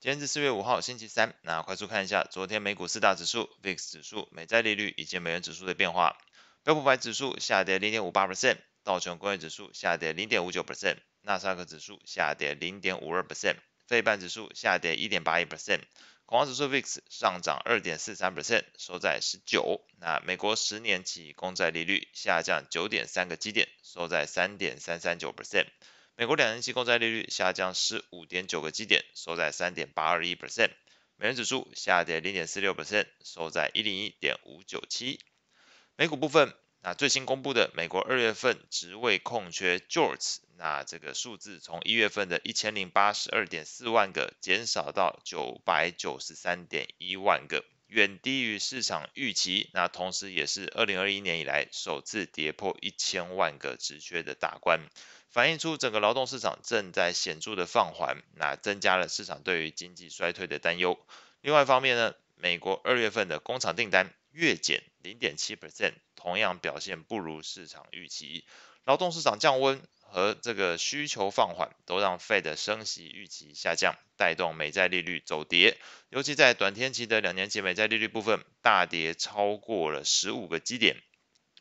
今天是四月五号，星期三。那快速看一下昨天美股四大指数、VIX 指数、美债利率以及美元指数的变化。标普百指数下跌零点五八 percent，道琼工业指数下跌零点五九 percent，纳斯达克指数下跌零点五二 percent，费半指数下跌一点八一 percent，恐慌指数 VIX 上涨二点四三 percent，收在十九。那美国十年期公债利率下降九点三个基点，收在三点三三九 percent。美国两年期公债利率下降十五点九个基点，收在三点八二一 percent。美元指数下跌零点四六 percent，收在一零一点五九七。美股部分，那最新公布的美国二月份职位空缺 JOLTS，那这个数字从一月份的一千零八十二点四万个减少到九百九十三点一万个，远低于市场预期。那同时也是二零二一年以来首次跌破一千万个职缺的大关。反映出整个劳动市场正在显著的放缓，那增加了市场对于经济衰退的担忧。另外一方面呢，美国二月份的工厂订单月减零点七 percent，同样表现不如市场预期。劳动市场降温和这个需求放缓，都让 Fed 的升息预期下降，带动美债利率走跌。尤其在短天期的两年期美债利率部分，大跌超过了十五个基点。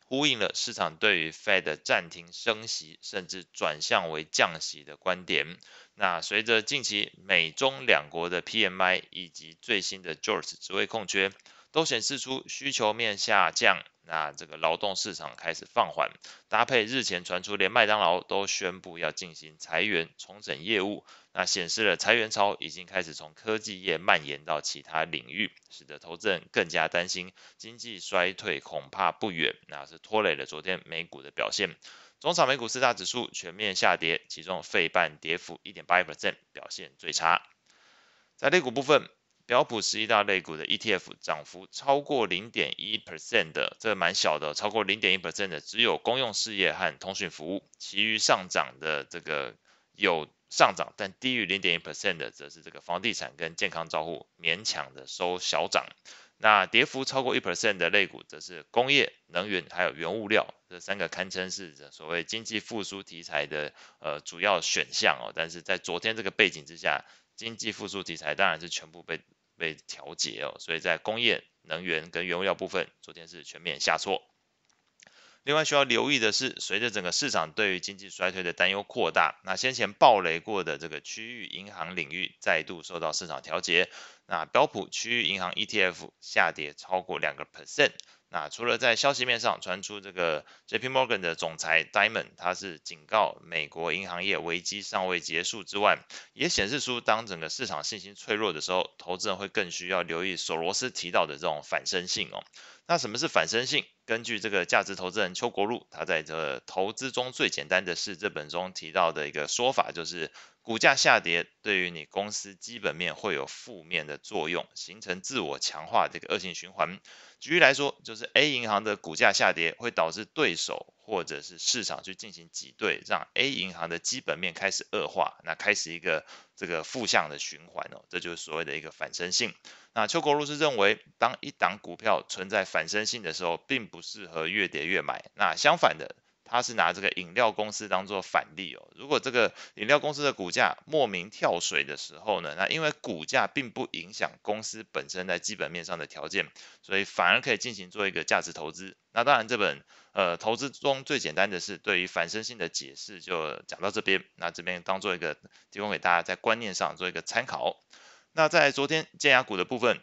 呼应了市场对于 Fed 暂停升息，甚至转向为降息的观点。那随着近期美中两国的 PMI 以及最新的 j o r g e 职位空缺，都显示出需求面下降。那这个劳动市场开始放缓，搭配日前传出连麦当劳都宣布要进行裁员重整业务，那显示了裁员潮已经开始从科技业蔓延到其他领域，使得投资人更加担心经济衰退恐怕不远，那是拖累了昨天美股的表现。中场美股四大指数全面下跌，其中费半跌幅一点八一 percent，表现最差。在类股部分。标普十一大类股的 ETF 涨幅超过零点一 percent 的，这蛮小的，超过零点一 percent 的只有公用事业和通讯服务，其余上涨的这个有上涨，但低于零点一 percent 的，则是这个房地产跟健康照护勉强的收小涨。那跌幅超过一 percent 的类股，则是工业、能源还有原物料，这三个堪称是所谓经济复苏题材的呃主要选项哦。但是在昨天这个背景之下，经济复苏题材当然是全部被被调节哦，所以在工业、能源跟原物料部分，昨天是全面下挫。另外需要留意的是，随着整个市场对于经济衰退的担忧扩大，那先前暴雷过的这个区域银行领域再度受到市场调节。那标普区域银行 ETF 下跌超过两个 percent。那除了在消息面上传出这个 JP Morgan 的总裁 Diamond，他是警告美国银行业危机尚未结束之外，也显示出当整个市场信心脆弱的时候，投资人会更需要留意索罗斯提到的这种反身性哦。那什么是反身性？根据这个价值投资人邱国禄，他在这投资中最简单的事这本中提到的一个说法就是。股价下跌对于你公司基本面会有负面的作用，形成自我强化这个恶性循环。举例来说，就是 A 银行的股价下跌会导致对手或者是市场去进行挤兑，让 A 银行的基本面开始恶化，那开始一个这个负向的循环哦，这就是所谓的一个反身性。那邱国如是认为，当一档股票存在反身性的时候，并不适合越跌越买。那相反的。他是拿这个饮料公司当做反例哦。如果这个饮料公司的股价莫名跳水的时候呢，那因为股价并不影响公司本身在基本面上的条件，所以反而可以进行做一个价值投资。那当然，这本呃投资中最简单的是对于反身性的解释就讲到这边。那这边当做一个提供给大家在观念上做一个参考。那在昨天尖牙股的部分。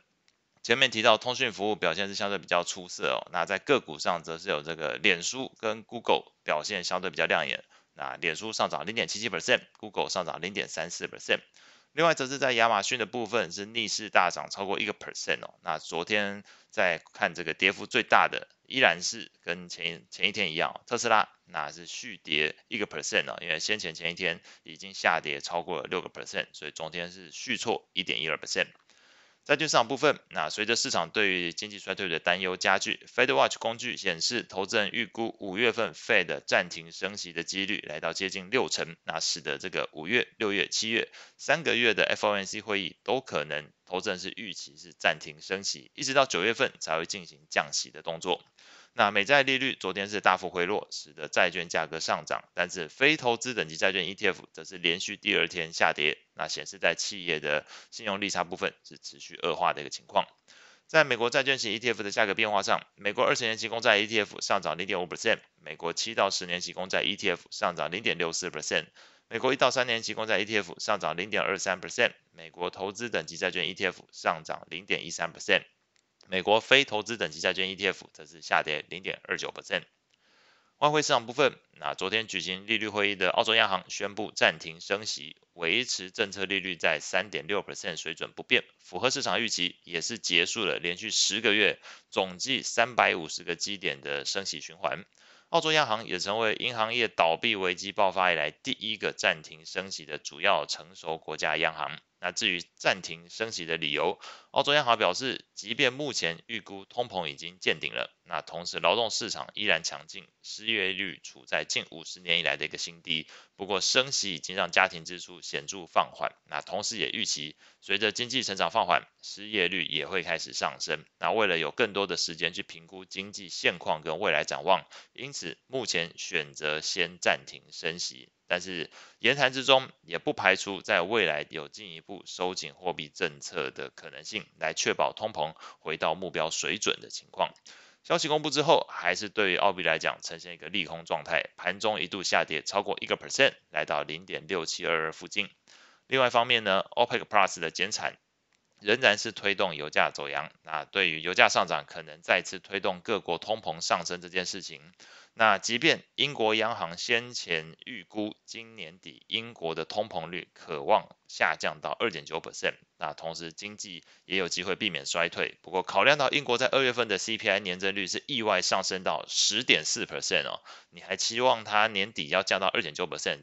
前面提到通讯服务表现是相对比较出色哦，那在个股上则是有这个脸书跟 Google 表现相对比较亮眼，那脸书上涨零点七七 percent，Google 上涨零点三四 percent，另外则是在亚马逊的部分是逆势大涨超过一个 percent 哦，那昨天在看这个跌幅最大的依然是跟前前一天一样，特斯拉那是续跌一个 percent 哦，因为先前前一天已经下跌超过了六个 percent，所以昨天是续挫一点一二 percent。债券市场部分，那随着市场对于经济衰退的担忧加剧，FedWatch 工具显示，投资人预估五月份 Fed 暂停升息的几率来到接近六成，那使得这个五月、六月、七月三个月的 FOMC 会议都可能，投资人是预期是暂停升息，一直到九月份才会进行降息的动作。那美债利率昨天是大幅回落使得债券价格上涨但是非投资等级债券 etf 则是连续第二天下跌那显示在企业的信用利差部分是持续恶化的一个情况。在美国债券型 etf 的价格变化上美国二十年期公债 etf 上涨零点五 percent 美国七到十年期公债 etf 上涨零点六四 percent 美国一到三年期公债 etf 上涨零点二三 percent 美国投资等级债券 etf 上涨零点一三 percent 美国非投资等级债券 ETF 则是下跌零点二九 percent。外汇市场部分，那昨天举行利率会议的澳洲央行宣布暂停升息，维持政策利率在三点六 percent 水准不变，符合市场预期，也是结束了连续十个月总计三百五十个基点的升息循环。澳洲央行也成为银行业倒闭危机爆发以来第一个暂停升息的主要成熟国家央行。那至于暂停升息的理由，澳洲央行表示，即便目前预估通膨已经见顶了，那同时劳动市场依然强劲，失业率处在近五十年以来的一个新低。不过升息已经让家庭支出显著放缓，那同时也预期随着经济成长放缓，失业率也会开始上升。那为了有更多的时间去评估经济现况跟未来展望，因此目前选择先暂停升息。但是言谈之中也不排除在未来有进一步收紧货币政策的可能性，来确保通膨回到目标水准的情况。消息公布之后，还是对于澳币来讲呈现一个利空状态，盘中一度下跌超过一个 percent，来到零点六七二二附近。另外一方面呢，OPEC Plus 的减产仍然是推动油价走扬。那对于油价上涨，可能再次推动各国通膨上升这件事情。那即便英国央行先前预估今年底英国的通膨率可望下降到二点九 percent，那同时经济也有机会避免衰退。不过考量到英国在二月份的 CPI 年增率是意外上升到十点四 percent 哦，你还期望它年底要降到二点九 percent？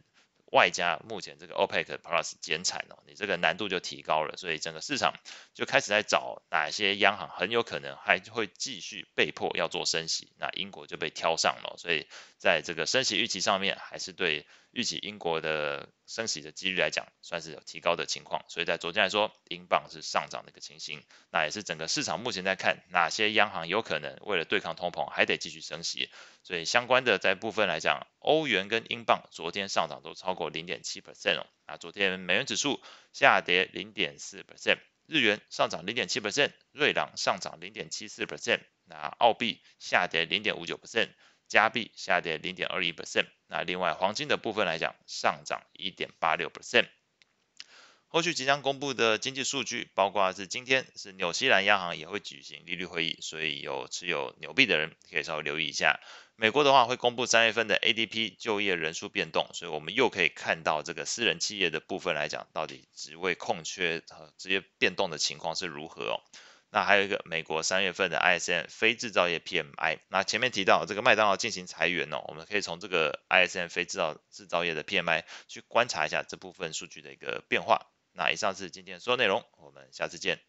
外加目前这个 OPEC Plus 减产哦，你这个难度就提高了，所以整个市场就开始在找哪些央行很有可能还会继续被迫要做升息，那英国就被挑上了，所以在这个升息预期上面还是对。预期英国的升息的几率来讲，算是有提高的情况，所以在昨天来说，英镑是上涨的一个情形。那也是整个市场目前在看哪些央行有可能为了对抗通膨，还得继续升息。所以相关的在部分来讲，欧元跟英镑昨天上涨都超过零点七 percent 哦。那昨天美元指数下跌零点四 percent，日元上涨零点七 percent，瑞郎上涨零点七四 percent，那澳币下跌零点五九 percent。加币下跌零点二一 percent，那另外黄金的部分来讲，上涨一点八六 percent。后续即将公布的经济数据，包括是今天是纽西兰央行也会举行利率会议，所以有持有纽币的人可以稍微留意一下。美国的话会公布三月份的 ADP 就业人数变动，所以我们又可以看到这个私人企业的部分来讲，到底职位空缺和职业变动的情况是如何哦。那还有一个美国三月份的 ISM 非制造业 PMI，那前面提到这个麦当劳进行裁员哦，我们可以从这个 ISM 非制造制造业的 PMI 去观察一下这部分数据的一个变化。那以上是今天所有内容，我们下次见。